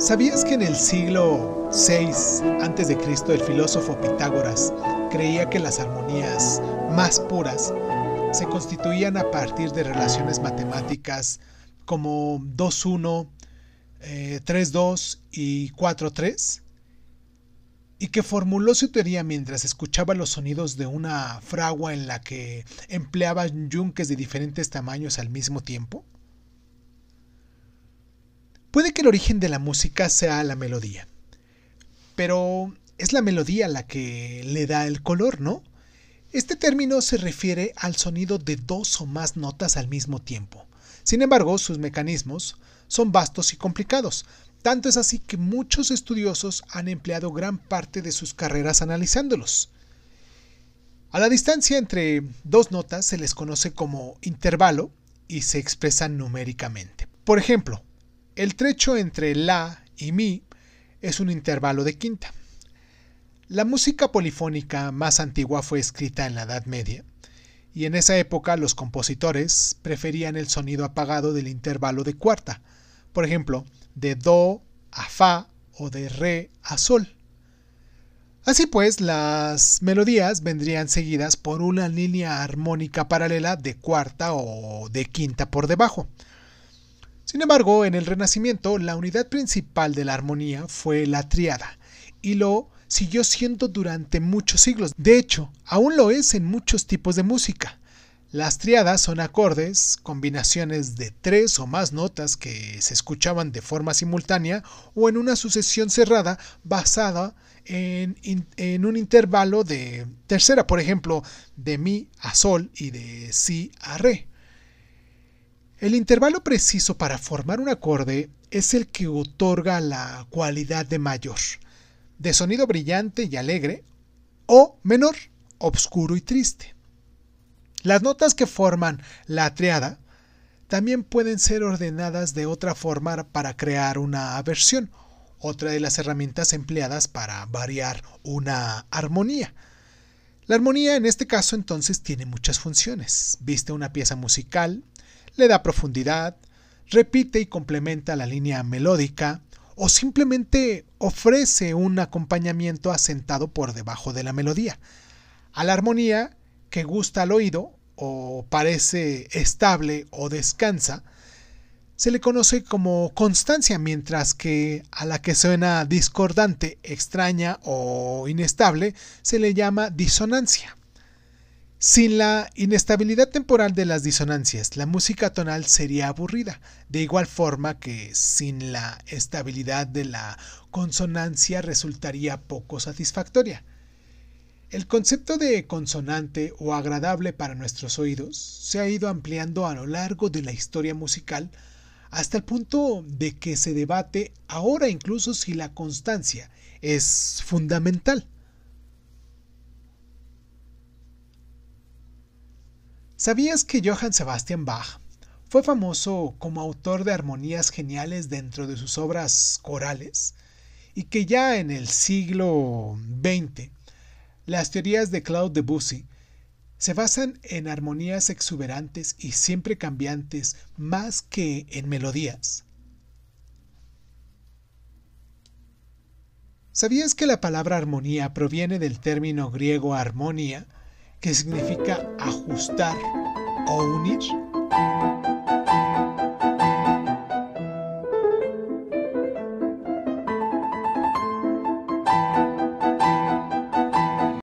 ¿Sabías que en el siglo VI a.C. el filósofo Pitágoras creía que las armonías más puras se constituían a partir de relaciones matemáticas como 2-1, 3-2 eh, y 4-3? y que formuló su teoría mientras escuchaba los sonidos de una fragua en la que empleaba yunques de diferentes tamaños al mismo tiempo? Puede que el origen de la música sea la melodía, pero es la melodía la que le da el color, ¿no? Este término se refiere al sonido de dos o más notas al mismo tiempo. Sin embargo, sus mecanismos son vastos y complicados, tanto es así que muchos estudiosos han empleado gran parte de sus carreras analizándolos. A la distancia entre dos notas se les conoce como intervalo y se expresan numéricamente. Por ejemplo, el trecho entre la y mi es un intervalo de quinta. La música polifónica más antigua fue escrita en la Edad Media, y en esa época los compositores preferían el sonido apagado del intervalo de cuarta. Por ejemplo, de Do a Fa o de Re a Sol. Así pues, las melodías vendrían seguidas por una línea armónica paralela de cuarta o de quinta por debajo. Sin embargo, en el Renacimiento, la unidad principal de la armonía fue la triada, y lo siguió siendo durante muchos siglos. De hecho, aún lo es en muchos tipos de música. Las triadas son acordes, combinaciones de tres o más notas que se escuchaban de forma simultánea o en una sucesión cerrada basada en, en, un intervalo de tercera, por ejemplo, de mi a sol y de si a re. El intervalo preciso para formar un acorde es el que otorga la cualidad de mayor, de sonido brillante y alegre, o menor, obscuro y triste. Las notas que forman la triada también pueden ser ordenadas de otra forma para crear una aversión, otra de las herramientas empleadas para variar una armonía. La armonía en este caso entonces tiene muchas funciones. Viste una pieza musical, le da profundidad, repite y complementa la línea melódica o simplemente ofrece un acompañamiento asentado por debajo de la melodía. A la armonía que gusta al oído o parece estable o descansa, se le conoce como constancia, mientras que a la que suena discordante, extraña o inestable se le llama disonancia. Sin la inestabilidad temporal de las disonancias, la música tonal sería aburrida, de igual forma que sin la estabilidad de la consonancia resultaría poco satisfactoria. El concepto de consonante o agradable para nuestros oídos se ha ido ampliando a lo largo de la historia musical hasta el punto de que se debate ahora incluso si la constancia es fundamental. ¿Sabías que Johann Sebastian Bach fue famoso como autor de armonías geniales dentro de sus obras corales y que ya en el siglo XX las teorías de Claude Debussy se basan en armonías exuberantes y siempre cambiantes más que en melodías. ¿Sabías que la palabra armonía proviene del término griego armonía, que significa ajustar o unir?